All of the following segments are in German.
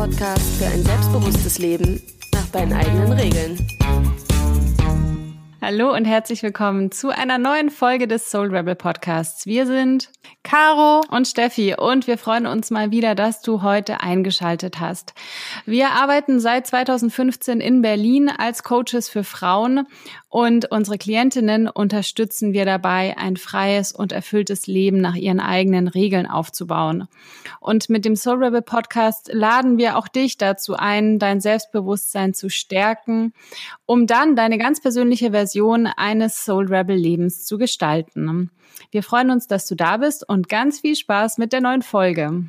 Podcast für ein selbstbewusstes Leben nach deinen eigenen Regeln. Hallo und herzlich willkommen zu einer neuen Folge des Soul Rebel Podcasts. Wir sind Caro und Steffi und wir freuen uns mal wieder, dass du heute eingeschaltet hast. Wir arbeiten seit 2015 in Berlin als Coaches für Frauen und unsere Klientinnen unterstützen wir dabei, ein freies und erfülltes Leben nach ihren eigenen Regeln aufzubauen. Und mit dem Soul Rebel Podcast laden wir auch dich dazu ein, dein Selbstbewusstsein zu stärken, um dann deine ganz persönliche Version eines Soul Rebel Lebens zu gestalten. Wir freuen uns, dass du da bist und ganz viel Spaß mit der neuen Folge.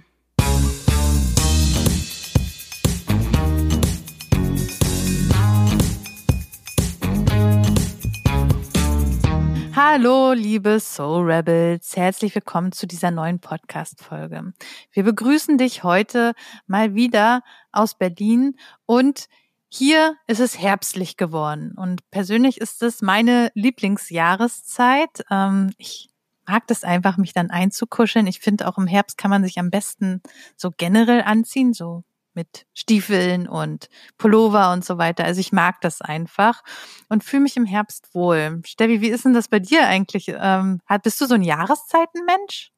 Hallo, liebe Soul Rebels. Herzlich willkommen zu dieser neuen Podcast-Folge. Wir begrüßen dich heute mal wieder aus Berlin und hier ist es herbstlich geworden und persönlich ist es meine Lieblingsjahreszeit. Ähm, ich mag das einfach, mich dann einzukuscheln. Ich finde auch im Herbst kann man sich am besten so generell anziehen, so mit Stiefeln und Pullover und so weiter. Also ich mag das einfach und fühle mich im Herbst wohl. Steffi, wie ist denn das bei dir eigentlich? Ähm, bist du so ein Jahreszeitenmensch?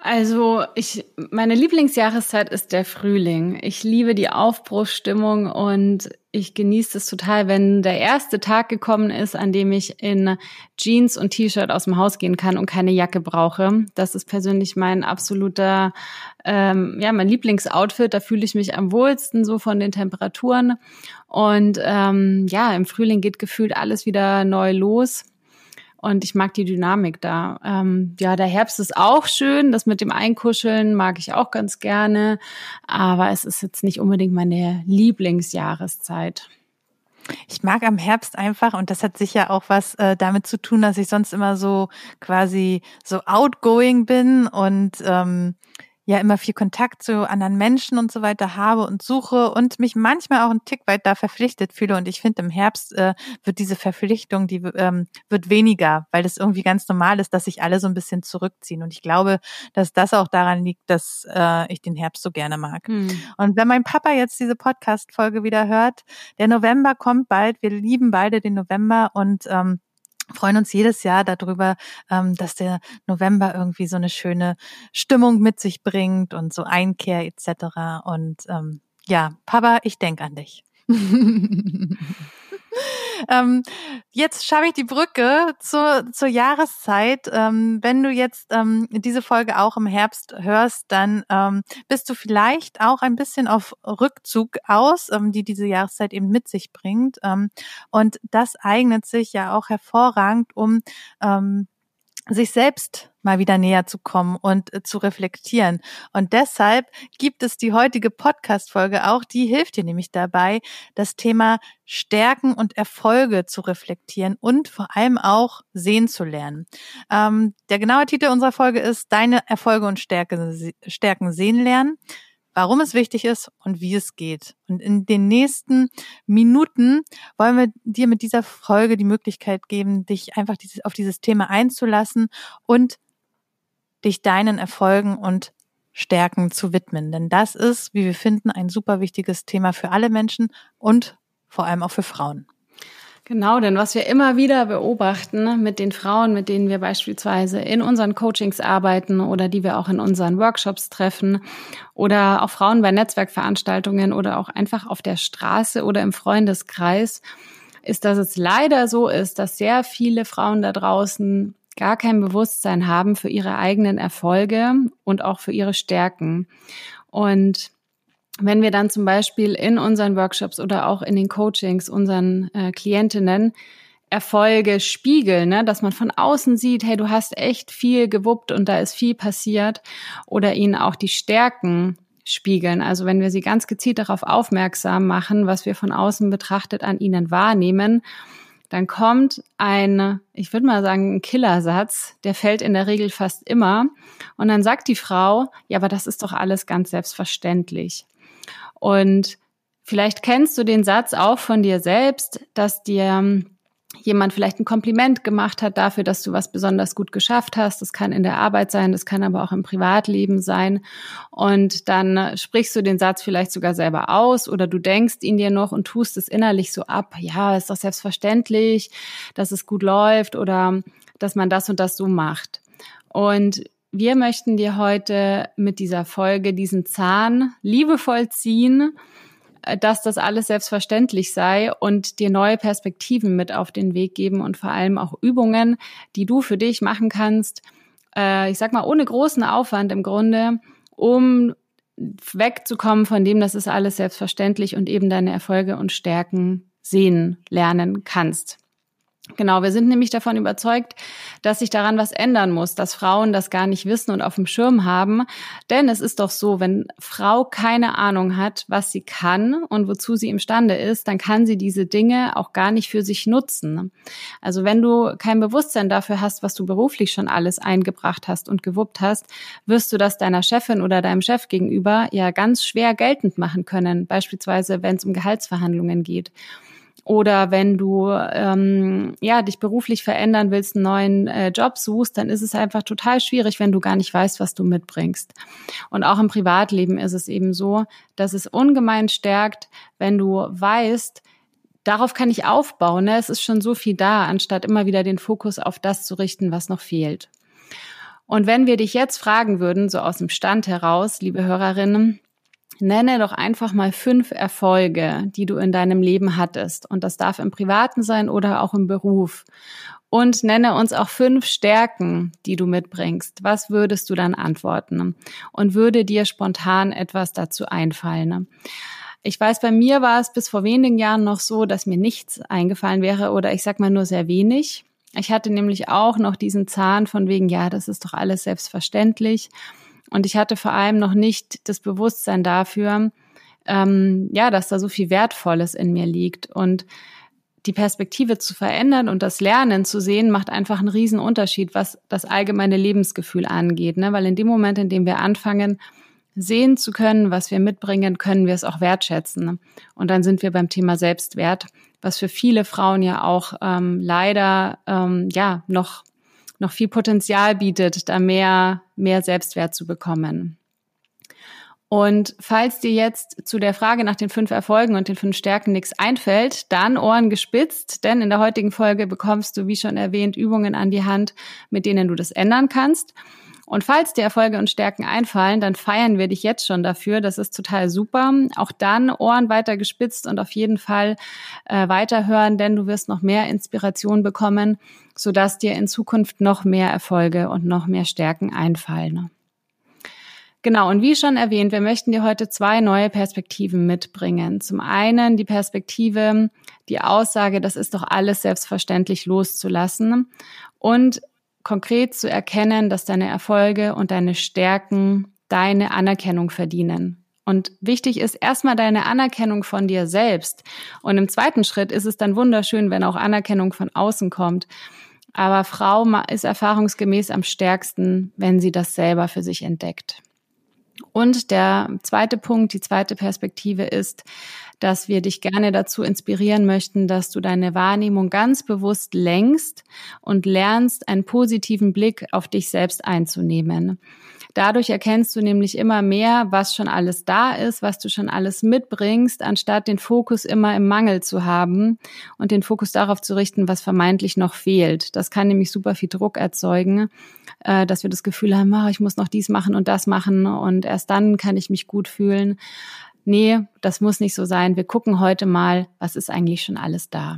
Also ich, meine Lieblingsjahreszeit ist der Frühling. Ich liebe die Aufbruchsstimmung und ich genieße es total, wenn der erste Tag gekommen ist, an dem ich in Jeans und T-Shirt aus dem Haus gehen kann und keine Jacke brauche. Das ist persönlich mein absoluter, ähm, ja, mein Lieblingsoutfit. Da fühle ich mich am wohlsten so von den Temperaturen. Und ähm, ja, im Frühling geht gefühlt alles wieder neu los. Und ich mag die Dynamik da. Ähm, ja, der Herbst ist auch schön. Das mit dem Einkuscheln mag ich auch ganz gerne. Aber es ist jetzt nicht unbedingt meine Lieblingsjahreszeit. Ich mag am Herbst einfach, und das hat sicher auch was äh, damit zu tun, dass ich sonst immer so quasi so outgoing bin und ähm, ja immer viel Kontakt zu anderen Menschen und so weiter habe und suche und mich manchmal auch ein Tick weit da verpflichtet fühle. Und ich finde, im Herbst äh, wird diese Verpflichtung, die ähm, wird weniger, weil das irgendwie ganz normal ist, dass sich alle so ein bisschen zurückziehen. Und ich glaube, dass das auch daran liegt, dass äh, ich den Herbst so gerne mag. Hm. Und wenn mein Papa jetzt diese Podcast-Folge wieder hört, der November kommt bald, wir lieben beide den November und ähm, freuen uns jedes Jahr darüber, ähm, dass der November irgendwie so eine schöne Stimmung mit sich bringt und so Einkehr etc. Und ähm, ja, Papa, ich denk an dich. ähm, jetzt schaffe ich die Brücke zur, zur Jahreszeit. Ähm, wenn du jetzt ähm, diese Folge auch im Herbst hörst, dann ähm, bist du vielleicht auch ein bisschen auf Rückzug aus, ähm, die diese Jahreszeit eben mit sich bringt. Ähm, und das eignet sich ja auch hervorragend, um sich selbst mal wieder näher zu kommen und äh, zu reflektieren. Und deshalb gibt es die heutige Podcast-Folge auch, die hilft dir nämlich dabei, das Thema Stärken und Erfolge zu reflektieren und vor allem auch sehen zu lernen. Ähm, der genaue Titel unserer Folge ist Deine Erfolge und Stärke, Stärken sehen lernen warum es wichtig ist und wie es geht. Und in den nächsten Minuten wollen wir dir mit dieser Folge die Möglichkeit geben, dich einfach dieses, auf dieses Thema einzulassen und dich deinen Erfolgen und Stärken zu widmen. Denn das ist, wie wir finden, ein super wichtiges Thema für alle Menschen und vor allem auch für Frauen. Genau, denn was wir immer wieder beobachten mit den Frauen, mit denen wir beispielsweise in unseren Coachings arbeiten oder die wir auch in unseren Workshops treffen oder auch Frauen bei Netzwerkveranstaltungen oder auch einfach auf der Straße oder im Freundeskreis, ist, dass es leider so ist, dass sehr viele Frauen da draußen gar kein Bewusstsein haben für ihre eigenen Erfolge und auch für ihre Stärken. Und wenn wir dann zum Beispiel in unseren Workshops oder auch in den Coachings unseren äh, Klientinnen Erfolge spiegeln, ne? dass man von außen sieht, hey, du hast echt viel gewuppt und da ist viel passiert oder ihnen auch die Stärken spiegeln. Also wenn wir sie ganz gezielt darauf aufmerksam machen, was wir von außen betrachtet an ihnen wahrnehmen, dann kommt ein, ich würde mal sagen, ein Killersatz, der fällt in der Regel fast immer. Und dann sagt die Frau, ja, aber das ist doch alles ganz selbstverständlich. Und vielleicht kennst du den Satz auch von dir selbst, dass dir jemand vielleicht ein Kompliment gemacht hat dafür, dass du was besonders gut geschafft hast. Das kann in der Arbeit sein, das kann aber auch im Privatleben sein. Und dann sprichst du den Satz vielleicht sogar selber aus oder du denkst ihn dir noch und tust es innerlich so ab. Ja, ist doch selbstverständlich, dass es gut läuft oder dass man das und das so macht. Und wir möchten dir heute mit dieser Folge diesen Zahn liebevoll ziehen äh, dass das alles selbstverständlich sei und dir neue Perspektiven mit auf den Weg geben und vor allem auch Übungen, die du für dich machen kannst, äh, ich sag mal, ohne großen Aufwand im Grunde, um wegzukommen von dem, dass es alles selbstverständlich und eben deine Erfolge und Stärken sehen lernen kannst. Genau, wir sind nämlich davon überzeugt, dass sich daran was ändern muss, dass Frauen das gar nicht wissen und auf dem Schirm haben. Denn es ist doch so, wenn Frau keine Ahnung hat, was sie kann und wozu sie imstande ist, dann kann sie diese Dinge auch gar nicht für sich nutzen. Also wenn du kein Bewusstsein dafür hast, was du beruflich schon alles eingebracht hast und gewuppt hast, wirst du das deiner Chefin oder deinem Chef gegenüber ja ganz schwer geltend machen können. Beispielsweise, wenn es um Gehaltsverhandlungen geht oder wenn du ähm, ja dich beruflich verändern willst, einen neuen äh, Job suchst, dann ist es einfach total schwierig, wenn du gar nicht weißt, was du mitbringst. Und auch im Privatleben ist es eben so, dass es ungemein stärkt, wenn du weißt, darauf kann ich aufbauen. Ne? Es ist schon so viel da, anstatt immer wieder den Fokus auf das zu richten, was noch fehlt. Und wenn wir dich jetzt fragen würden, so aus dem Stand heraus, liebe Hörerinnen, Nenne doch einfach mal fünf Erfolge, die du in deinem Leben hattest. Und das darf im Privaten sein oder auch im Beruf. Und nenne uns auch fünf Stärken, die du mitbringst. Was würdest du dann antworten? Und würde dir spontan etwas dazu einfallen? Ich weiß, bei mir war es bis vor wenigen Jahren noch so, dass mir nichts eingefallen wäre oder ich sag mal nur sehr wenig. Ich hatte nämlich auch noch diesen Zahn von wegen, ja, das ist doch alles selbstverständlich. Und ich hatte vor allem noch nicht das Bewusstsein dafür, ähm, ja, dass da so viel Wertvolles in mir liegt. Und die Perspektive zu verändern und das Lernen zu sehen, macht einfach einen riesen Unterschied, was das allgemeine Lebensgefühl angeht. Ne? Weil in dem Moment, in dem wir anfangen, sehen zu können, was wir mitbringen, können wir es auch wertschätzen. Und dann sind wir beim Thema Selbstwert, was für viele Frauen ja auch ähm, leider ähm, ja noch noch viel Potenzial bietet, da mehr, mehr Selbstwert zu bekommen. Und falls dir jetzt zu der Frage nach den fünf Erfolgen und den fünf Stärken nichts einfällt, dann Ohren gespitzt, denn in der heutigen Folge bekommst du, wie schon erwähnt, Übungen an die Hand, mit denen du das ändern kannst. Und falls dir Erfolge und Stärken einfallen, dann feiern wir dich jetzt schon dafür. Das ist total super. Auch dann Ohren weiter gespitzt und auf jeden Fall äh, weiterhören, denn du wirst noch mehr Inspiration bekommen, sodass dir in Zukunft noch mehr Erfolge und noch mehr Stärken einfallen. Genau, und wie schon erwähnt, wir möchten dir heute zwei neue Perspektiven mitbringen. Zum einen die Perspektive, die Aussage, das ist doch alles selbstverständlich loszulassen und konkret zu erkennen, dass deine Erfolge und deine Stärken deine Anerkennung verdienen. Und wichtig ist erstmal deine Anerkennung von dir selbst. Und im zweiten Schritt ist es dann wunderschön, wenn auch Anerkennung von außen kommt. Aber Frau ist erfahrungsgemäß am stärksten, wenn sie das selber für sich entdeckt. Und der zweite Punkt, die zweite Perspektive ist, dass wir dich gerne dazu inspirieren möchten, dass du deine Wahrnehmung ganz bewusst lenkst und lernst, einen positiven Blick auf dich selbst einzunehmen. Dadurch erkennst du nämlich immer mehr, was schon alles da ist, was du schon alles mitbringst, anstatt den Fokus immer im Mangel zu haben und den Fokus darauf zu richten, was vermeintlich noch fehlt. Das kann nämlich super viel Druck erzeugen, äh, dass wir das Gefühl haben, oh, ich muss noch dies machen und das machen und erst dann kann ich mich gut fühlen nee, das muss nicht so sein. Wir gucken heute mal, was ist eigentlich schon alles da.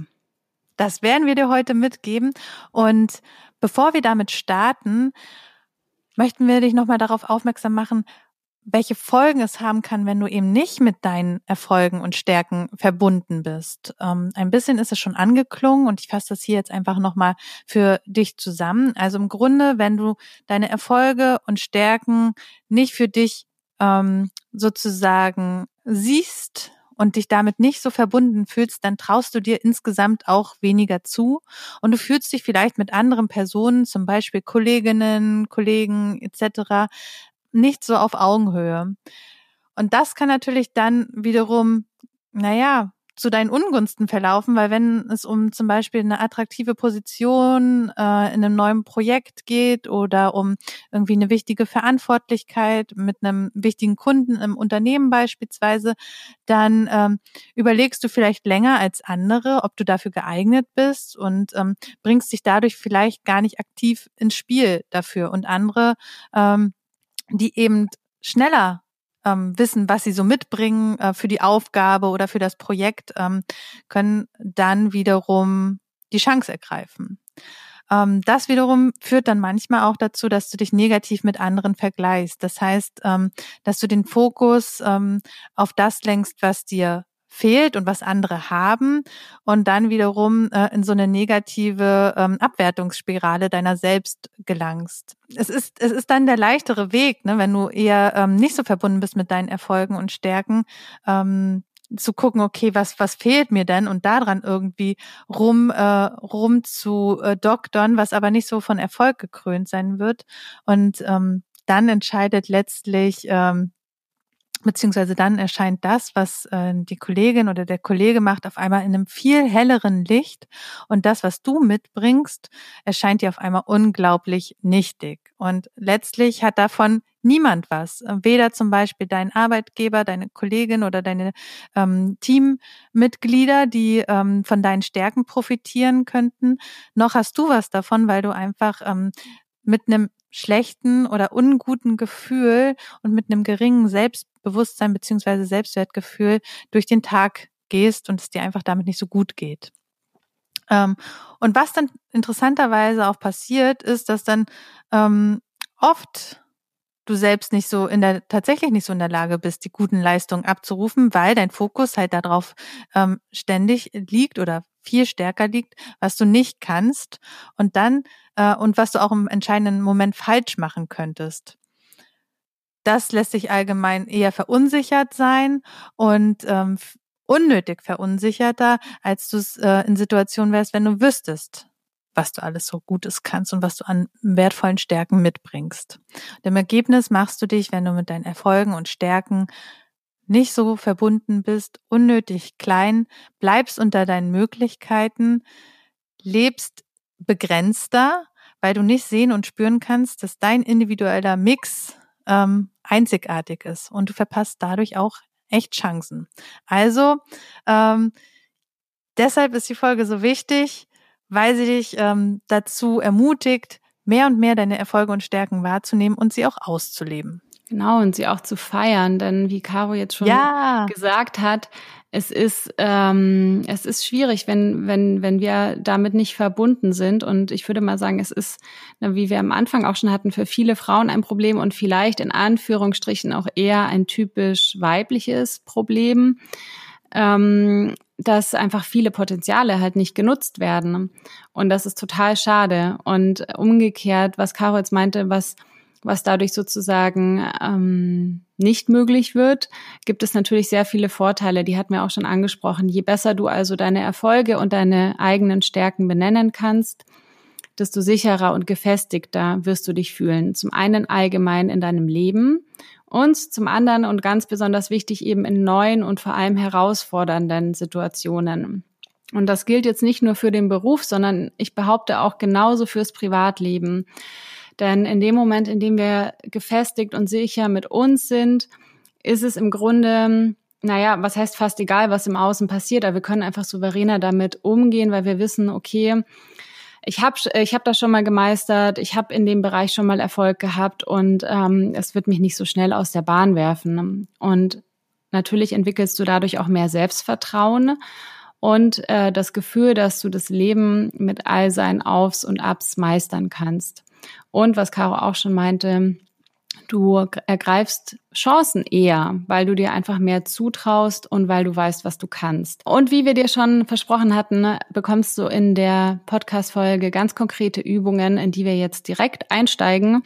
Das werden wir dir heute mitgeben. Und bevor wir damit starten, möchten wir dich nochmal darauf aufmerksam machen, welche Folgen es haben kann, wenn du eben nicht mit deinen Erfolgen und Stärken verbunden bist. Ähm, ein bisschen ist es schon angeklungen und ich fasse das hier jetzt einfach nochmal für dich zusammen. Also im Grunde, wenn du deine Erfolge und Stärken nicht für dich ähm, sozusagen siehst und dich damit nicht so verbunden fühlst, dann traust du dir insgesamt auch weniger zu und du fühlst dich vielleicht mit anderen Personen, zum Beispiel Kolleginnen, Kollegen etc., nicht so auf Augenhöhe. Und das kann natürlich dann wiederum, naja, zu deinen Ungunsten verlaufen, weil wenn es um zum Beispiel eine attraktive Position äh, in einem neuen Projekt geht oder um irgendwie eine wichtige Verantwortlichkeit mit einem wichtigen Kunden im Unternehmen beispielsweise, dann ähm, überlegst du vielleicht länger als andere, ob du dafür geeignet bist und ähm, bringst dich dadurch vielleicht gar nicht aktiv ins Spiel dafür. Und andere, ähm, die eben schneller ähm, wissen, was sie so mitbringen äh, für die Aufgabe oder für das Projekt, ähm, können dann wiederum die Chance ergreifen. Ähm, das wiederum führt dann manchmal auch dazu, dass du dich negativ mit anderen vergleichst. Das heißt, ähm, dass du den Fokus ähm, auf das lenkst, was dir fehlt und was andere haben und dann wiederum äh, in so eine negative ähm, Abwertungsspirale deiner selbst gelangst. Es ist, es ist dann der leichtere Weg, ne, wenn du eher ähm, nicht so verbunden bist mit deinen Erfolgen und Stärken, ähm, zu gucken, okay, was, was fehlt mir denn und daran irgendwie rum, äh, rum zu äh, doktern, was aber nicht so von Erfolg gekrönt sein wird. Und ähm, dann entscheidet letztlich ähm, beziehungsweise dann erscheint das, was äh, die Kollegin oder der Kollege macht, auf einmal in einem viel helleren Licht und das, was du mitbringst, erscheint dir auf einmal unglaublich nichtig. Und letztlich hat davon niemand was. Weder zum Beispiel dein Arbeitgeber, deine Kollegin oder deine ähm, Teammitglieder, die ähm, von deinen Stärken profitieren könnten, noch hast du was davon, weil du einfach ähm, mit einem schlechten oder unguten Gefühl und mit einem geringen Selbstbewusstsein beziehungsweise Selbstwertgefühl durch den Tag gehst und es dir einfach damit nicht so gut geht. Ähm, und was dann interessanterweise auch passiert, ist, dass dann ähm, oft du selbst nicht so in der tatsächlich nicht so in der Lage bist, die guten Leistungen abzurufen, weil dein Fokus halt darauf ähm, ständig liegt oder viel stärker liegt, was du nicht kannst und dann äh, und was du auch im entscheidenden Moment falsch machen könntest. Das lässt sich allgemein eher verunsichert sein und ähm, unnötig verunsicherter, als du es äh, in Situationen wärst, wenn du wüsstest, was du alles so Gutes kannst und was du an wertvollen Stärken mitbringst. Und Im Ergebnis machst du dich, wenn du mit deinen Erfolgen und Stärken nicht so verbunden bist, unnötig klein, bleibst unter deinen Möglichkeiten, lebst begrenzter, weil du nicht sehen und spüren kannst, dass dein individueller Mix ähm, einzigartig ist und du verpasst dadurch auch echt Chancen. Also ähm, deshalb ist die Folge so wichtig, weil sie dich ähm, dazu ermutigt, mehr und mehr deine Erfolge und Stärken wahrzunehmen und sie auch auszuleben. Genau, und sie auch zu feiern, denn wie Caro jetzt schon ja. gesagt hat, es ist, ähm, es ist schwierig, wenn, wenn, wenn wir damit nicht verbunden sind. Und ich würde mal sagen, es ist, wie wir am Anfang auch schon hatten, für viele Frauen ein Problem und vielleicht in Anführungsstrichen auch eher ein typisch weibliches Problem, ähm, dass einfach viele Potenziale halt nicht genutzt werden. Und das ist total schade. Und umgekehrt, was Caro jetzt meinte, was was dadurch sozusagen ähm, nicht möglich wird, gibt es natürlich sehr viele Vorteile. Die hat mir auch schon angesprochen. Je besser du also deine Erfolge und deine eigenen Stärken benennen kannst, desto sicherer und gefestigter wirst du dich fühlen. Zum einen allgemein in deinem Leben und zum anderen und ganz besonders wichtig eben in neuen und vor allem herausfordernden Situationen. Und das gilt jetzt nicht nur für den Beruf, sondern ich behaupte auch genauso fürs Privatleben. Denn in dem Moment, in dem wir gefestigt und sicher mit uns sind, ist es im Grunde, naja, was heißt fast egal, was im Außen passiert, aber wir können einfach souveräner damit umgehen, weil wir wissen, okay, ich habe ich hab das schon mal gemeistert, ich habe in dem Bereich schon mal Erfolg gehabt und ähm, es wird mich nicht so schnell aus der Bahn werfen. Und natürlich entwickelst du dadurch auch mehr Selbstvertrauen und äh, das Gefühl, dass du das Leben mit all seinen Aufs und Abs meistern kannst. Und was Caro auch schon meinte, du ergreifst Chancen eher, weil du dir einfach mehr zutraust und weil du weißt, was du kannst. Und wie wir dir schon versprochen hatten, ne, bekommst du in der Podcast-Folge ganz konkrete Übungen, in die wir jetzt direkt einsteigen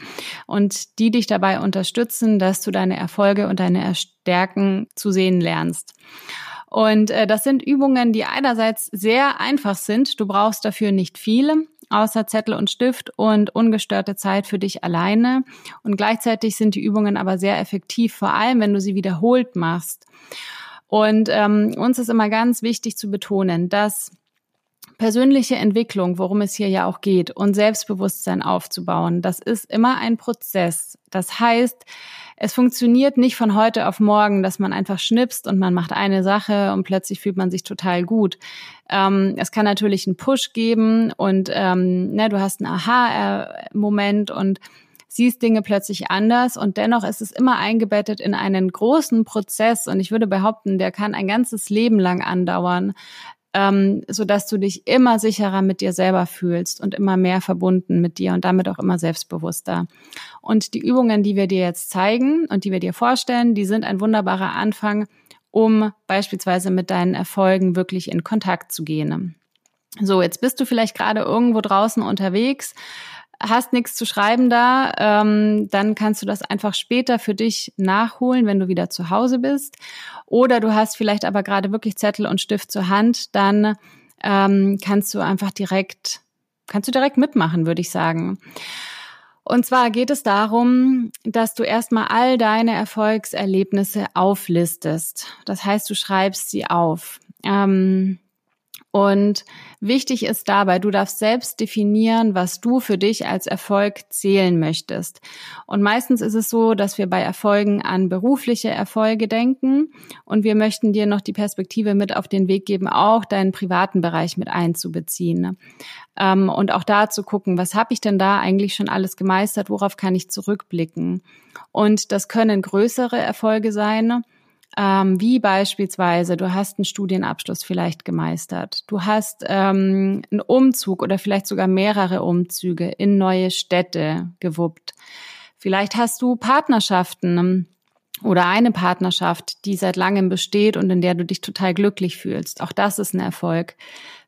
und die dich dabei unterstützen, dass du deine Erfolge und deine Stärken zu sehen lernst. Und äh, das sind Übungen, die einerseits sehr einfach sind. Du brauchst dafür nicht viel, außer Zettel und Stift und ungestörte Zeit für dich alleine. Und gleichzeitig sind die Übungen aber sehr effektiv, vor allem wenn du sie wiederholt machst. Und ähm, uns ist immer ganz wichtig zu betonen, dass persönliche Entwicklung, worum es hier ja auch geht, und Selbstbewusstsein aufzubauen, das ist immer ein Prozess. Das heißt, es funktioniert nicht von heute auf morgen, dass man einfach schnipst und man macht eine Sache und plötzlich fühlt man sich total gut. Ähm, es kann natürlich einen Push geben und ähm, ne, du hast einen Aha-Moment und siehst Dinge plötzlich anders und dennoch ist es immer eingebettet in einen großen Prozess und ich würde behaupten, der kann ein ganzes Leben lang andauern, ähm, so dass du dich immer sicherer mit dir selber fühlst und immer mehr verbunden mit dir und damit auch immer selbstbewusster. Und die Übungen, die wir dir jetzt zeigen und die wir dir vorstellen, die sind ein wunderbarer Anfang, um beispielsweise mit deinen Erfolgen wirklich in Kontakt zu gehen. So, jetzt bist du vielleicht gerade irgendwo draußen unterwegs, hast nichts zu schreiben da, ähm, dann kannst du das einfach später für dich nachholen, wenn du wieder zu Hause bist. Oder du hast vielleicht aber gerade wirklich Zettel und Stift zur Hand, dann ähm, kannst du einfach direkt, kannst du direkt mitmachen, würde ich sagen. Und zwar geht es darum, dass du erstmal all deine Erfolgserlebnisse auflistest. Das heißt, du schreibst sie auf. Ähm, und wichtig ist dabei, du darfst selbst definieren, was du für dich als Erfolg zählen möchtest. Und meistens ist es so, dass wir bei Erfolgen an berufliche Erfolge denken und wir möchten dir noch die Perspektive mit auf den Weg geben, auch deinen privaten Bereich mit einzubeziehen. Ähm, und auch da zu gucken, was habe ich denn da eigentlich schon alles gemeistert, worauf kann ich zurückblicken. Und das können größere Erfolge sein ähm, wie beispielsweise, du hast einen Studienabschluss vielleicht gemeistert, du hast ähm, einen Umzug oder vielleicht sogar mehrere Umzüge in neue Städte gewuppt. Vielleicht hast du Partnerschaften ähm, oder eine Partnerschaft, die seit langem besteht und in der du dich total glücklich fühlst. Auch das ist ein Erfolg.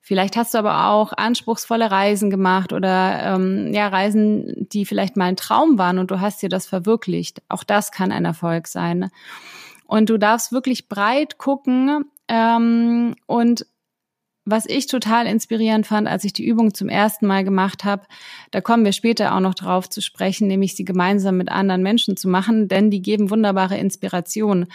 Vielleicht hast du aber auch anspruchsvolle Reisen gemacht oder ähm, ja Reisen, die vielleicht mal ein Traum waren und du hast dir das verwirklicht. Auch das kann ein Erfolg sein. Und du darfst wirklich breit gucken ähm, und was ich total inspirierend fand, als ich die Übung zum ersten Mal gemacht habe, da kommen wir später auch noch drauf zu sprechen, nämlich sie gemeinsam mit anderen Menschen zu machen, denn die geben wunderbare Inspiration.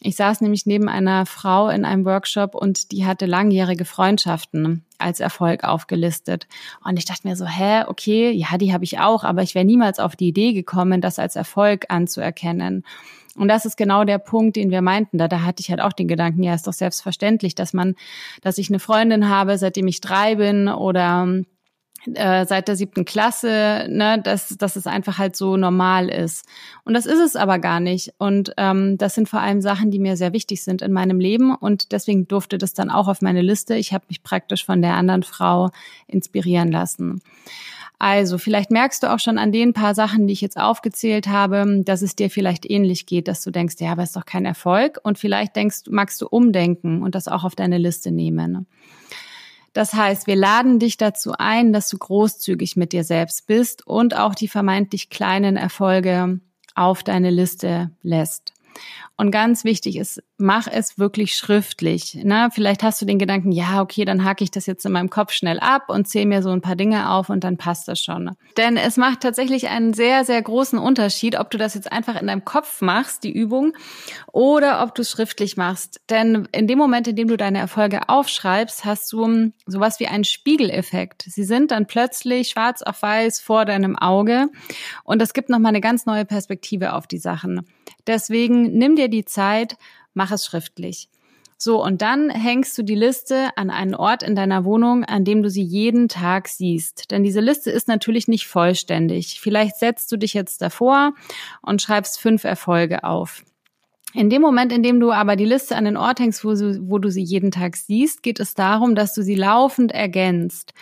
Ich saß nämlich neben einer Frau in einem Workshop und die hatte langjährige Freundschaften als Erfolg aufgelistet. Und ich dachte mir so, hä, okay, ja, die habe ich auch, aber ich wäre niemals auf die Idee gekommen, das als Erfolg anzuerkennen. Und das ist genau der Punkt, den wir meinten. Da, da hatte ich halt auch den Gedanken, ja, ist doch selbstverständlich, dass man, dass ich eine Freundin habe, seitdem ich drei bin oder äh, seit der siebten Klasse, ne, dass, dass es einfach halt so normal ist. Und das ist es aber gar nicht. Und ähm, das sind vor allem Sachen, die mir sehr wichtig sind in meinem Leben. Und deswegen durfte das dann auch auf meine Liste. Ich habe mich praktisch von der anderen Frau inspirieren lassen. Also, vielleicht merkst du auch schon an den paar Sachen, die ich jetzt aufgezählt habe, dass es dir vielleicht ähnlich geht, dass du denkst, ja, aber ist doch kein Erfolg. Und vielleicht denkst, magst du umdenken und das auch auf deine Liste nehmen. Das heißt, wir laden dich dazu ein, dass du großzügig mit dir selbst bist und auch die vermeintlich kleinen Erfolge auf deine Liste lässt. Und ganz wichtig ist, mach es wirklich schriftlich. Ne? Vielleicht hast du den Gedanken, ja, okay, dann hake ich das jetzt in meinem Kopf schnell ab und zähle mir so ein paar Dinge auf und dann passt das schon. Denn es macht tatsächlich einen sehr, sehr großen Unterschied, ob du das jetzt einfach in deinem Kopf machst, die Übung, oder ob du es schriftlich machst. Denn in dem Moment, in dem du deine Erfolge aufschreibst, hast du sowas wie einen Spiegeleffekt. Sie sind dann plötzlich schwarz auf weiß vor deinem Auge und das gibt nochmal eine ganz neue Perspektive auf die Sachen. Deswegen nimm dir die Zeit, mach es schriftlich. So, und dann hängst du die Liste an einen Ort in deiner Wohnung, an dem du sie jeden Tag siehst. Denn diese Liste ist natürlich nicht vollständig. Vielleicht setzt du dich jetzt davor und schreibst fünf Erfolge auf. In dem Moment, in dem du aber die Liste an den Ort hängst, wo du, wo du sie jeden Tag siehst, geht es darum, dass du sie laufend ergänzt.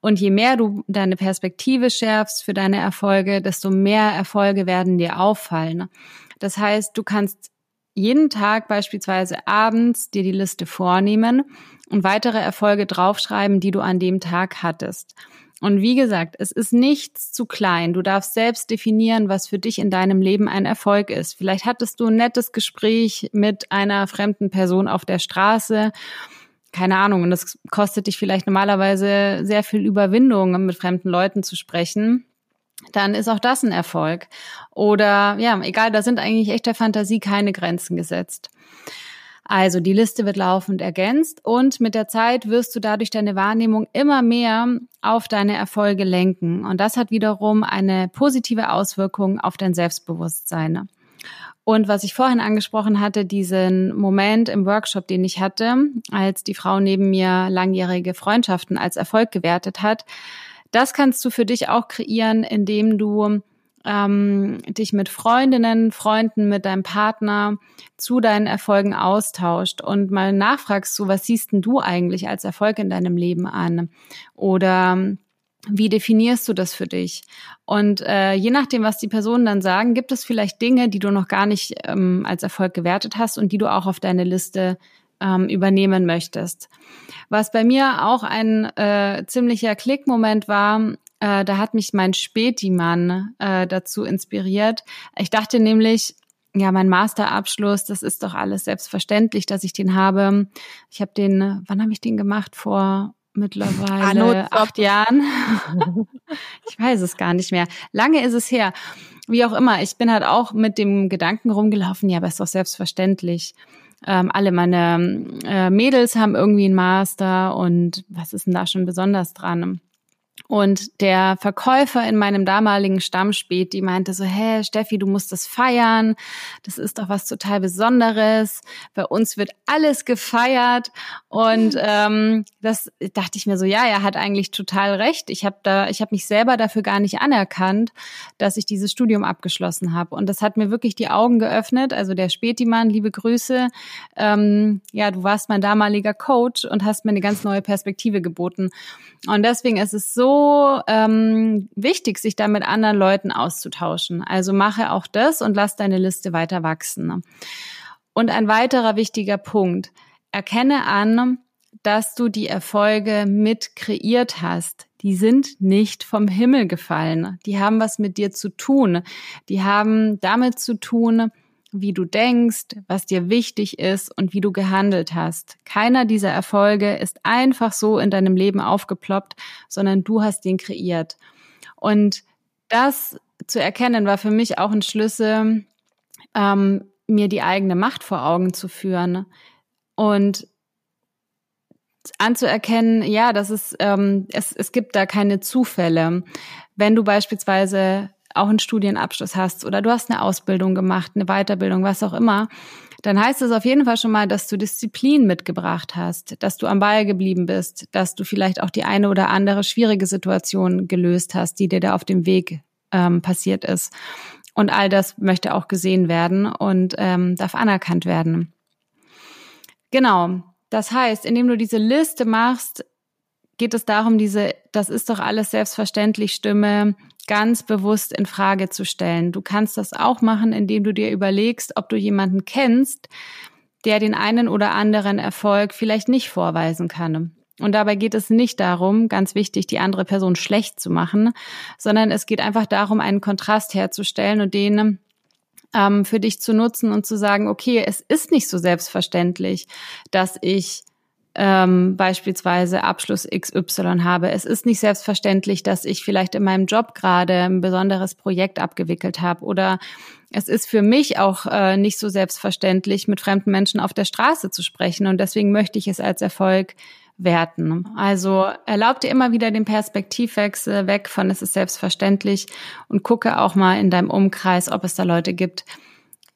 Und je mehr du deine Perspektive schärfst für deine Erfolge, desto mehr Erfolge werden dir auffallen. Das heißt, du kannst jeden Tag beispielsweise abends dir die Liste vornehmen und weitere Erfolge draufschreiben, die du an dem Tag hattest. Und wie gesagt, es ist nichts zu klein. Du darfst selbst definieren, was für dich in deinem Leben ein Erfolg ist. Vielleicht hattest du ein nettes Gespräch mit einer fremden Person auf der Straße. Keine Ahnung. Und das kostet dich vielleicht normalerweise sehr viel Überwindung, mit fremden Leuten zu sprechen dann ist auch das ein Erfolg. Oder ja, egal, da sind eigentlich echt der Fantasie keine Grenzen gesetzt. Also die Liste wird laufend ergänzt und mit der Zeit wirst du dadurch deine Wahrnehmung immer mehr auf deine Erfolge lenken. Und das hat wiederum eine positive Auswirkung auf dein Selbstbewusstsein. Und was ich vorhin angesprochen hatte, diesen Moment im Workshop, den ich hatte, als die Frau neben mir langjährige Freundschaften als Erfolg gewertet hat, das kannst du für dich auch kreieren, indem du ähm, dich mit Freundinnen, Freunden, mit deinem Partner zu deinen Erfolgen austauscht und mal nachfragst, so was siehst denn du eigentlich als Erfolg in deinem Leben an? Oder wie definierst du das für dich? Und äh, je nachdem, was die Personen dann sagen, gibt es vielleicht Dinge, die du noch gar nicht ähm, als Erfolg gewertet hast und die du auch auf deine Liste ähm, übernehmen möchtest. Was bei mir auch ein äh, ziemlicher Klickmoment war, äh, da hat mich mein Spätimann äh, dazu inspiriert. Ich dachte nämlich, ja, mein Masterabschluss, das ist doch alles selbstverständlich, dass ich den habe. Ich habe den, wann habe ich den gemacht? Vor mittlerweile acht Jahren. ich weiß es gar nicht mehr. Lange ist es her. Wie auch immer, ich bin halt auch mit dem Gedanken rumgelaufen, ja, aber ist doch selbstverständlich. Ähm, alle meine äh, Mädels haben irgendwie einen Master und was ist denn da schon besonders dran? Und der Verkäufer in meinem damaligen Stammspät, die meinte so, hä, Steffi, du musst das feiern. Das ist doch was total Besonderes. Bei uns wird alles gefeiert. Und ähm, das dachte ich mir so, ja, er hat eigentlich total recht. Ich habe da, ich habe mich selber dafür gar nicht anerkannt, dass ich dieses Studium abgeschlossen habe. Und das hat mir wirklich die Augen geöffnet. Also der Spätimann, liebe Grüße. Ähm, ja, du warst mein damaliger Coach und hast mir eine ganz neue Perspektive geboten. Und deswegen ist es so ähm, wichtig, sich da mit anderen Leuten auszutauschen. Also mache auch das und lass deine Liste weiter wachsen. Und ein weiterer wichtiger Punkt. Erkenne an, dass du die Erfolge mit kreiert hast. Die sind nicht vom Himmel gefallen. Die haben was mit dir zu tun. Die haben damit zu tun, wie du denkst, was dir wichtig ist und wie du gehandelt hast. Keiner dieser Erfolge ist einfach so in deinem Leben aufgeploppt, sondern du hast den kreiert. Und das zu erkennen war für mich auch ein Schlüssel, ähm, mir die eigene Macht vor Augen zu führen und anzuerkennen, ja, dass es, ähm, es, es gibt da keine Zufälle. Wenn du beispielsweise auch einen Studienabschluss hast oder du hast eine Ausbildung gemacht, eine Weiterbildung, was auch immer, dann heißt es auf jeden Fall schon mal, dass du Disziplin mitgebracht hast, dass du am Ball geblieben bist, dass du vielleicht auch die eine oder andere schwierige Situation gelöst hast, die dir da auf dem Weg ähm, passiert ist. Und all das möchte auch gesehen werden und ähm, darf anerkannt werden. Genau. Das heißt, indem du diese Liste machst, geht es darum, diese, das ist doch alles selbstverständlich Stimme ganz bewusst in Frage zu stellen. Du kannst das auch machen, indem du dir überlegst, ob du jemanden kennst, der den einen oder anderen Erfolg vielleicht nicht vorweisen kann. Und dabei geht es nicht darum, ganz wichtig, die andere Person schlecht zu machen, sondern es geht einfach darum, einen Kontrast herzustellen und den ähm, für dich zu nutzen und zu sagen, okay, es ist nicht so selbstverständlich, dass ich ähm, beispielsweise Abschluss XY habe. Es ist nicht selbstverständlich, dass ich vielleicht in meinem Job gerade ein besonderes Projekt abgewickelt habe oder es ist für mich auch äh, nicht so selbstverständlich, mit fremden Menschen auf der Straße zu sprechen und deswegen möchte ich es als Erfolg werten. Also erlaub dir immer wieder den Perspektivwechsel weg von es ist selbstverständlich und gucke auch mal in deinem Umkreis, ob es da Leute gibt,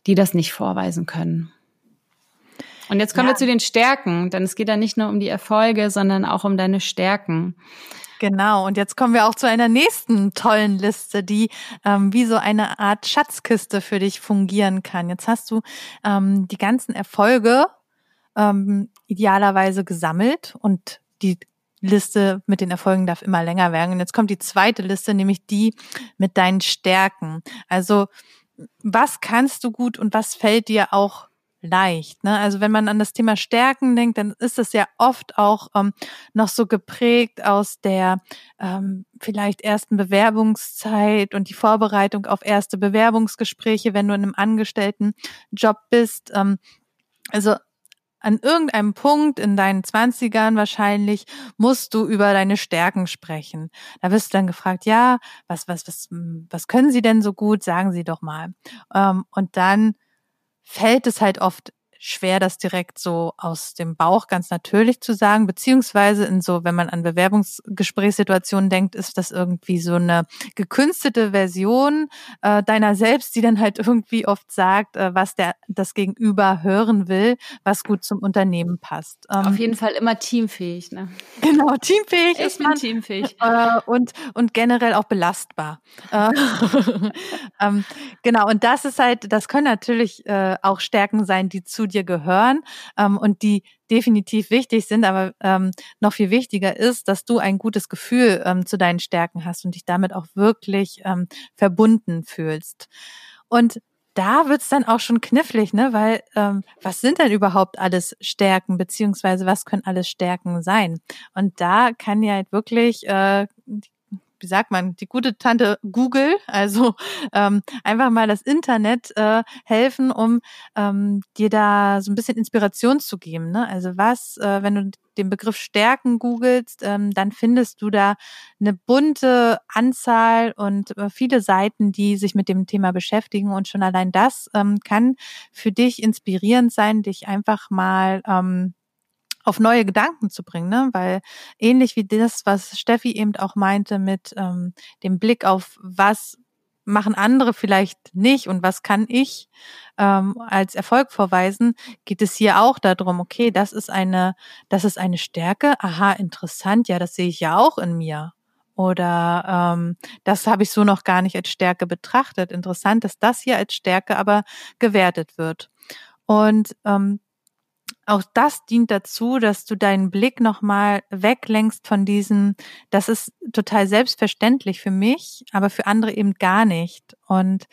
die das nicht vorweisen können. Und jetzt kommen ja. wir zu den Stärken, denn es geht ja nicht nur um die Erfolge, sondern auch um deine Stärken. Genau, und jetzt kommen wir auch zu einer nächsten tollen Liste, die ähm, wie so eine Art Schatzkiste für dich fungieren kann. Jetzt hast du ähm, die ganzen Erfolge ähm, idealerweise gesammelt und die Liste mit den Erfolgen darf immer länger werden. Und jetzt kommt die zweite Liste, nämlich die mit deinen Stärken. Also was kannst du gut und was fällt dir auch leicht. Ne? Also wenn man an das Thema Stärken denkt, dann ist es ja oft auch ähm, noch so geprägt aus der ähm, vielleicht ersten Bewerbungszeit und die Vorbereitung auf erste Bewerbungsgespräche, wenn du in einem angestellten Job bist. Ähm, also an irgendeinem Punkt in deinen Zwanzigern wahrscheinlich musst du über deine Stärken sprechen. Da wirst du dann gefragt, ja, was, was, was, was können Sie denn so gut? Sagen Sie doch mal. Ähm, und dann fällt es halt oft schwer, das direkt so aus dem Bauch ganz natürlich zu sagen, beziehungsweise in so, wenn man an Bewerbungsgesprächssituationen denkt, ist das irgendwie so eine gekünstete Version äh, deiner selbst, die dann halt irgendwie oft sagt, äh, was der das Gegenüber hören will, was gut zum Unternehmen passt. Ähm, Auf jeden Fall immer teamfähig, ne? Genau, teamfähig ich bin man. teamfähig. Äh, und, und generell auch belastbar. Äh, ähm, genau, und das ist halt, das können natürlich äh, auch Stärken sein, die zu dir gehören ähm, und die definitiv wichtig sind, aber ähm, noch viel wichtiger ist, dass du ein gutes Gefühl ähm, zu deinen Stärken hast und dich damit auch wirklich ähm, verbunden fühlst. Und da wird's dann auch schon knifflig, ne? Weil ähm, was sind denn überhaupt alles Stärken, beziehungsweise was können alles Stärken sein? Und da kann ja halt wirklich äh, wie sagt man, die gute Tante Google, also ähm, einfach mal das Internet äh, helfen, um ähm, dir da so ein bisschen Inspiration zu geben. Ne? Also was, äh, wenn du den Begriff Stärken googelst, ähm, dann findest du da eine bunte Anzahl und äh, viele Seiten, die sich mit dem Thema beschäftigen. Und schon allein das ähm, kann für dich inspirierend sein, dich einfach mal ähm, auf neue Gedanken zu bringen, ne? weil ähnlich wie das, was Steffi eben auch meinte mit ähm, dem Blick auf was machen andere vielleicht nicht und was kann ich ähm, als Erfolg vorweisen, geht es hier auch darum, okay, das ist eine, das ist eine Stärke, aha, interessant, ja, das sehe ich ja auch in mir. Oder ähm, das habe ich so noch gar nicht als Stärke betrachtet. Interessant, dass das hier als Stärke aber gewertet wird. Und ähm, auch das dient dazu, dass du deinen Blick nochmal weglenkst von diesem, das ist total selbstverständlich für mich, aber für andere eben gar nicht. Und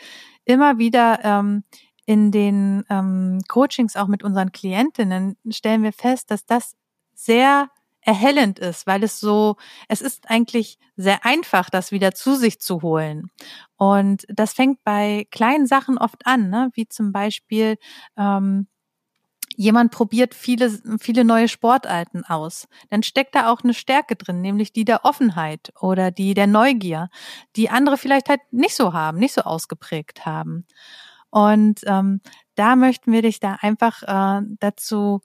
immer wieder ähm, in den ähm, Coachings auch mit unseren Klientinnen stellen wir fest, dass das sehr erhellend ist, weil es so, es ist eigentlich sehr einfach, das wieder zu sich zu holen. Und das fängt bei kleinen Sachen oft an, ne? wie zum Beispiel ähm, jemand probiert viele, viele neue Sportarten aus, dann steckt da auch eine Stärke drin, nämlich die der Offenheit oder die der Neugier, die andere vielleicht halt nicht so haben, nicht so ausgeprägt haben. Und ähm, da möchten wir dich da einfach äh, dazu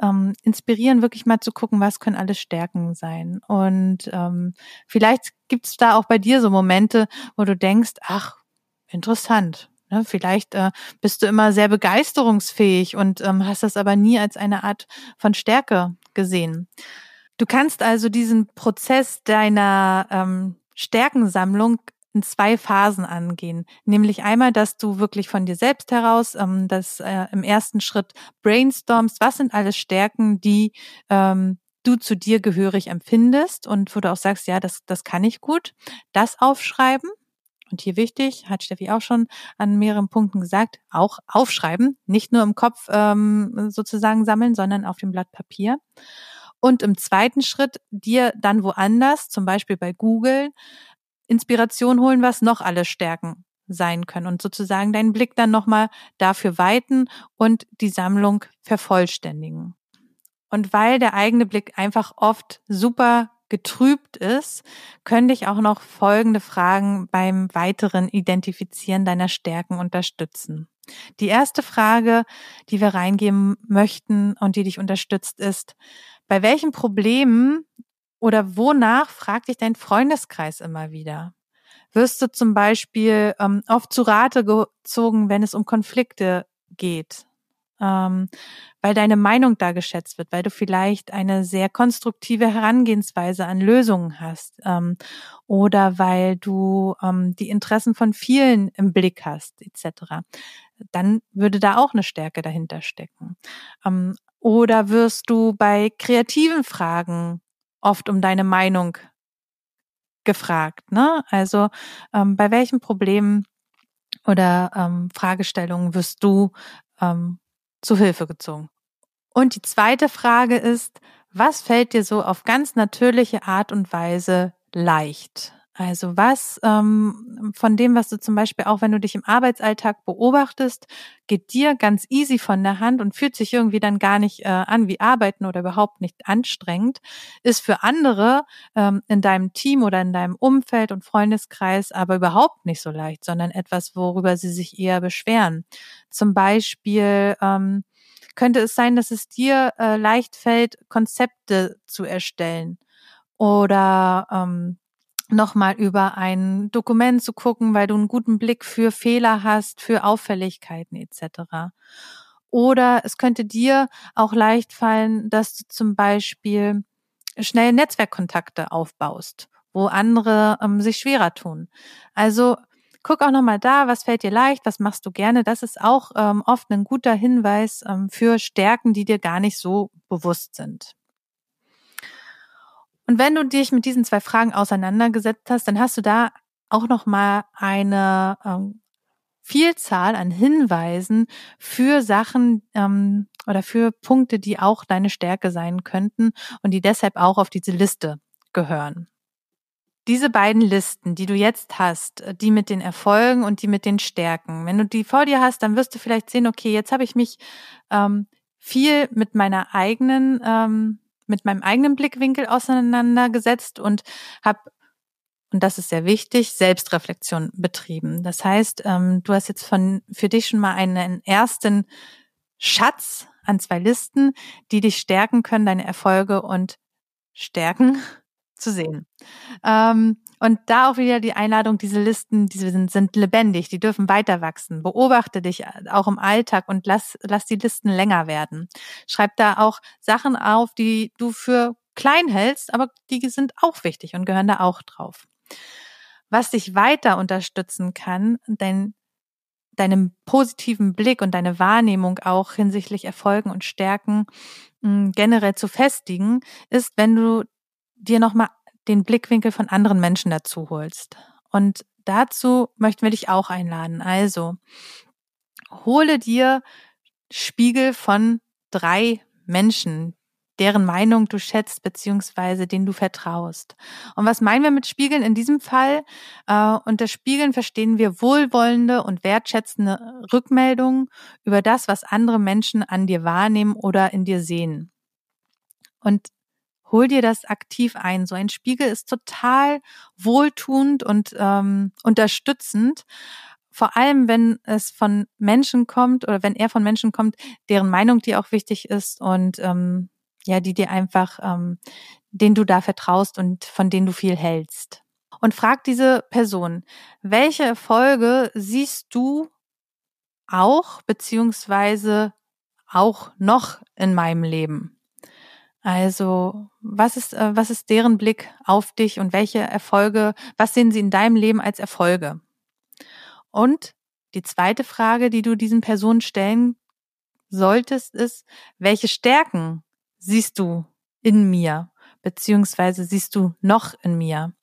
ähm, inspirieren, wirklich mal zu gucken, was können alles Stärken sein. Und ähm, vielleicht gibt es da auch bei dir so Momente, wo du denkst, ach, interessant, Ne, vielleicht äh, bist du immer sehr begeisterungsfähig und ähm, hast das aber nie als eine Art von Stärke gesehen. Du kannst also diesen Prozess deiner ähm, Stärkensammlung in zwei Phasen angehen. Nämlich einmal, dass du wirklich von dir selbst heraus ähm, das äh, im ersten Schritt brainstormst, was sind alles Stärken, die ähm, du zu dir gehörig empfindest und wo du auch sagst, ja, das, das kann ich gut. Das aufschreiben und hier wichtig, hat Steffi auch schon an mehreren Punkten gesagt, auch aufschreiben, nicht nur im Kopf ähm, sozusagen sammeln, sondern auf dem Blatt Papier. Und im zweiten Schritt dir dann woanders, zum Beispiel bei Google, Inspiration holen, was noch alles Stärken sein können und sozusagen deinen Blick dann nochmal dafür weiten und die Sammlung vervollständigen. Und weil der eigene Blick einfach oft super getrübt ist, können dich auch noch folgende Fragen beim weiteren Identifizieren deiner Stärken unterstützen. Die erste Frage, die wir reingeben möchten und die dich unterstützt, ist, bei welchen Problemen oder wonach fragt dich dein Freundeskreis immer wieder? Wirst du zum Beispiel ähm, oft zu Rate gezogen, wenn es um Konflikte geht? Ähm, weil deine Meinung da geschätzt wird, weil du vielleicht eine sehr konstruktive Herangehensweise an Lösungen hast ähm, oder weil du ähm, die Interessen von vielen im Blick hast, etc. Dann würde da auch eine Stärke dahinter stecken. Ähm, oder wirst du bei kreativen Fragen oft um deine Meinung gefragt, ne? Also ähm, bei welchen Problemen oder ähm, Fragestellungen wirst du ähm, zu Hilfe gezogen. Und die zweite Frage ist, was fällt dir so auf ganz natürliche Art und Weise leicht? Also was ähm, von dem, was du zum Beispiel auch, wenn du dich im Arbeitsalltag beobachtest, geht dir ganz easy von der Hand und fühlt sich irgendwie dann gar nicht äh, an wie Arbeiten oder überhaupt nicht anstrengend, ist für andere ähm, in deinem Team oder in deinem Umfeld und Freundeskreis aber überhaupt nicht so leicht, sondern etwas, worüber sie sich eher beschweren. Zum Beispiel ähm, könnte es sein, dass es dir äh, leicht fällt, Konzepte zu erstellen oder ähm, nochmal über ein Dokument zu gucken, weil du einen guten Blick für Fehler hast, für Auffälligkeiten etc. Oder es könnte dir auch leicht fallen, dass du zum Beispiel schnell Netzwerkkontakte aufbaust, wo andere ähm, sich schwerer tun. Also guck auch nochmal da, was fällt dir leicht, was machst du gerne. Das ist auch ähm, oft ein guter Hinweis ähm, für Stärken, die dir gar nicht so bewusst sind. Und wenn du dich mit diesen zwei Fragen auseinandergesetzt hast, dann hast du da auch noch mal eine ähm, Vielzahl an Hinweisen für Sachen ähm, oder für Punkte, die auch deine Stärke sein könnten und die deshalb auch auf diese Liste gehören. Diese beiden Listen, die du jetzt hast, die mit den Erfolgen und die mit den Stärken, wenn du die vor dir hast, dann wirst du vielleicht sehen, okay, jetzt habe ich mich ähm, viel mit meiner eigenen ähm, mit meinem eigenen Blickwinkel auseinandergesetzt und habe und das ist sehr wichtig, Selbstreflexion betrieben. Das heißt, ähm, du hast jetzt von für dich schon mal einen ersten Schatz an zwei Listen, die dich stärken können, deine Erfolge und Stärken zu sehen. Ähm, und da auch wieder die Einladung, diese Listen, diese sind, sind lebendig, die dürfen weiter wachsen. Beobachte dich auch im Alltag und lass, lass die Listen länger werden. Schreib da auch Sachen auf, die du für klein hältst, aber die sind auch wichtig und gehören da auch drauf. Was dich weiter unterstützen kann, dein, deinem positiven Blick und deine Wahrnehmung auch hinsichtlich Erfolgen und Stärken mh, hm, generell zu festigen, ist, wenn du dir nochmal den Blickwinkel von anderen Menschen dazu holst. Und dazu möchten wir dich auch einladen. Also, hole dir Spiegel von drei Menschen, deren Meinung du schätzt, beziehungsweise denen du vertraust. Und was meinen wir mit Spiegeln in diesem Fall? Äh, unter Spiegeln verstehen wir wohlwollende und wertschätzende Rückmeldungen über das, was andere Menschen an dir wahrnehmen oder in dir sehen. Und hol dir das aktiv ein. So ein Spiegel ist total wohltuend und ähm, unterstützend. Vor allem, wenn es von Menschen kommt oder wenn er von Menschen kommt, deren Meinung dir auch wichtig ist und ähm, ja, die dir einfach, ähm, denen du da vertraust und von denen du viel hältst. Und frag diese Person, welche Erfolge siehst du auch beziehungsweise auch noch in meinem Leben? Also, was ist, äh, was ist deren Blick auf dich und welche Erfolge, was sehen sie in deinem Leben als Erfolge? Und die zweite Frage, die du diesen Personen stellen solltest, ist, welche Stärken siehst du in mir, beziehungsweise siehst du noch in mir?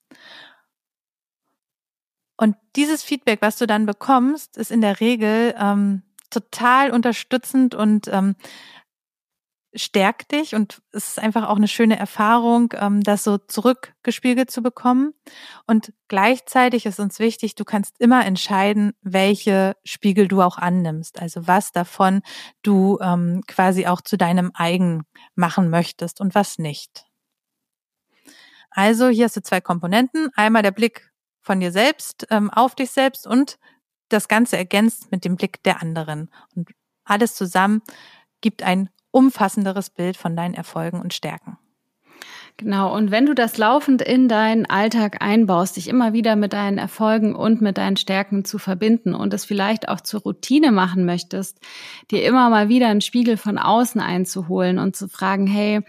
Und dieses Feedback, was du dann bekommst, ist in der Regel ähm, total unterstützend und ähm, stärkt dich und es ist einfach auch eine schöne Erfahrung, ähm, das so zurückgespiegelt zu bekommen. Und gleichzeitig ist uns wichtig, du kannst immer entscheiden, welche Spiegel du auch annimmst. Also was davon du ähm, quasi auch zu deinem eigen machen möchtest und was nicht. Also hier hast du zwei Komponenten. Einmal der Blick von dir selbst ähm, auf dich selbst und das Ganze ergänzt mit dem Blick der anderen. Und alles zusammen gibt ein umfassenderes Bild von deinen Erfolgen und Stärken. Genau, und wenn du das laufend in deinen Alltag einbaust, dich immer wieder mit deinen Erfolgen und mit deinen Stärken zu verbinden und es vielleicht auch zur Routine machen möchtest, dir immer mal wieder einen Spiegel von außen einzuholen und zu fragen, hey,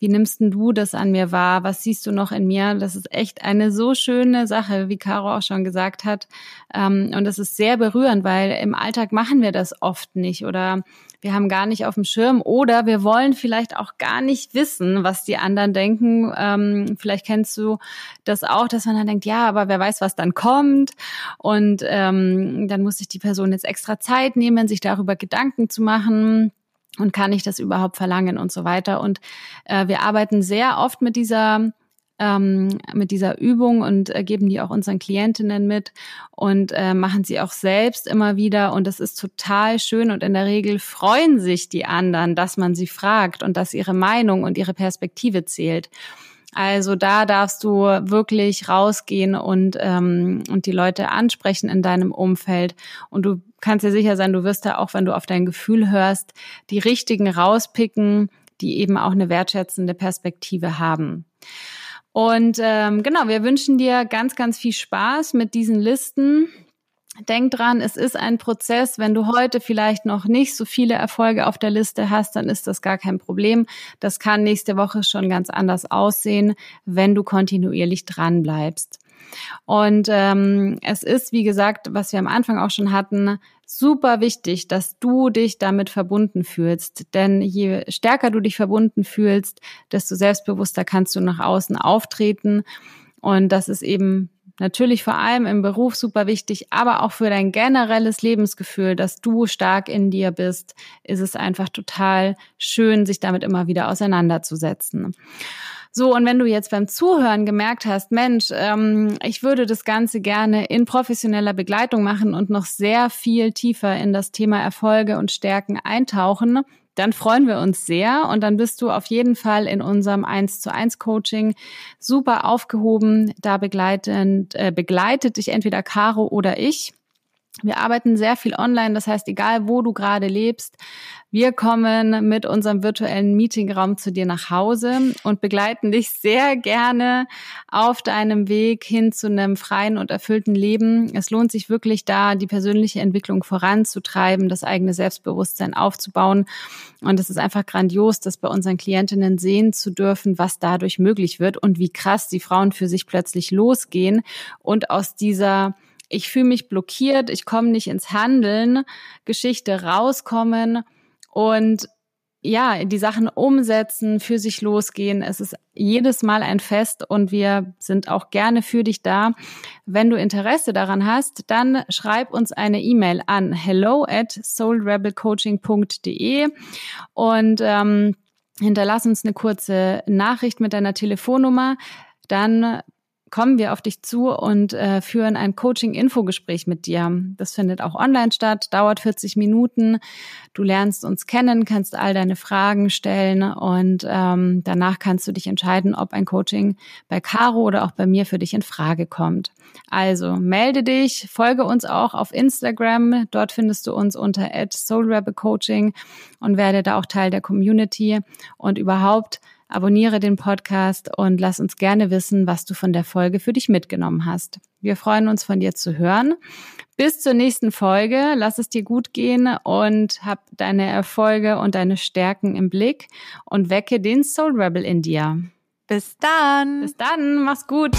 wie nimmst denn du das an mir wahr? Was siehst du noch in mir? Das ist echt eine so schöne Sache, wie Caro auch schon gesagt hat. Ähm, und das ist sehr berührend, weil im Alltag machen wir das oft nicht oder wir haben gar nicht auf dem Schirm oder wir wollen vielleicht auch gar nicht wissen, was die anderen denken. Ähm, vielleicht kennst du das auch, dass man dann denkt, ja, aber wer weiß, was dann kommt. Und ähm, dann muss sich die Person jetzt extra Zeit nehmen, sich darüber Gedanken zu machen und kann ich das überhaupt verlangen und so weiter. Und äh, wir arbeiten sehr oft mit dieser ähm, mit dieser Übung und äh, geben die auch unseren Klientinnen mit und äh, machen sie auch selbst immer wieder. Und das ist total schön und in der Regel freuen sich die anderen, dass man sie fragt und dass ihre Meinung und ihre Perspektive zählt. Also da darfst du wirklich rausgehen und, ähm, und die Leute ansprechen in deinem Umfeld. Und du kannst dir sicher sein, du wirst da auch, wenn du auf dein Gefühl hörst, die richtigen rauspicken, die eben auch eine wertschätzende Perspektive haben. Und ähm, genau, wir wünschen dir ganz, ganz viel Spaß mit diesen Listen. Denk dran, es ist ein Prozess. Wenn du heute vielleicht noch nicht so viele Erfolge auf der Liste hast, dann ist das gar kein Problem. Das kann nächste Woche schon ganz anders aussehen, wenn du kontinuierlich dran bleibst. Und ähm, es ist, wie gesagt, was wir am Anfang auch schon hatten, super wichtig, dass du dich damit verbunden fühlst. Denn je stärker du dich verbunden fühlst, desto selbstbewusster kannst du nach außen auftreten. Und das ist eben natürlich vor allem im Beruf super wichtig, aber auch für dein generelles Lebensgefühl, dass du stark in dir bist, ist es einfach total schön, sich damit immer wieder auseinanderzusetzen. So, und wenn du jetzt beim Zuhören gemerkt hast, Mensch, ähm, ich würde das Ganze gerne in professioneller Begleitung machen und noch sehr viel tiefer in das Thema Erfolge und Stärken eintauchen, dann freuen wir uns sehr und dann bist du auf jeden Fall in unserem 1 zu 1 Coaching super aufgehoben. Da begleitend, äh, begleitet dich entweder Caro oder ich. Wir arbeiten sehr viel online, das heißt, egal wo du gerade lebst, wir kommen mit unserem virtuellen Meetingraum zu dir nach Hause und begleiten dich sehr gerne auf deinem Weg hin zu einem freien und erfüllten Leben. Es lohnt sich wirklich da, die persönliche Entwicklung voranzutreiben, das eigene Selbstbewusstsein aufzubauen. Und es ist einfach grandios, das bei unseren Klientinnen sehen zu dürfen, was dadurch möglich wird und wie krass die Frauen für sich plötzlich losgehen und aus dieser ich fühle mich blockiert, ich komme nicht ins Handeln, Geschichte rauskommen und ja, die Sachen umsetzen, für sich losgehen. Es ist jedes Mal ein Fest und wir sind auch gerne für dich da. Wenn du Interesse daran hast, dann schreib uns eine E-Mail an hello at soulrebelcoaching.de und ähm, hinterlass uns eine kurze Nachricht mit deiner Telefonnummer. Dann kommen wir auf dich zu und äh, führen ein Coaching-Infogespräch mit dir. Das findet auch online statt, dauert 40 Minuten. Du lernst uns kennen, kannst all deine Fragen stellen und ähm, danach kannst du dich entscheiden, ob ein Coaching bei Caro oder auch bei mir für dich in Frage kommt. Also melde dich, folge uns auch auf Instagram. Dort findest du uns unter @soulrebelcoaching und werde da auch Teil der Community und überhaupt Abonniere den Podcast und lass uns gerne wissen, was du von der Folge für dich mitgenommen hast. Wir freuen uns von dir zu hören. Bis zur nächsten Folge. Lass es dir gut gehen und hab deine Erfolge und deine Stärken im Blick und wecke den Soul Rebel in dir. Bis dann. Bis dann. Mach's gut.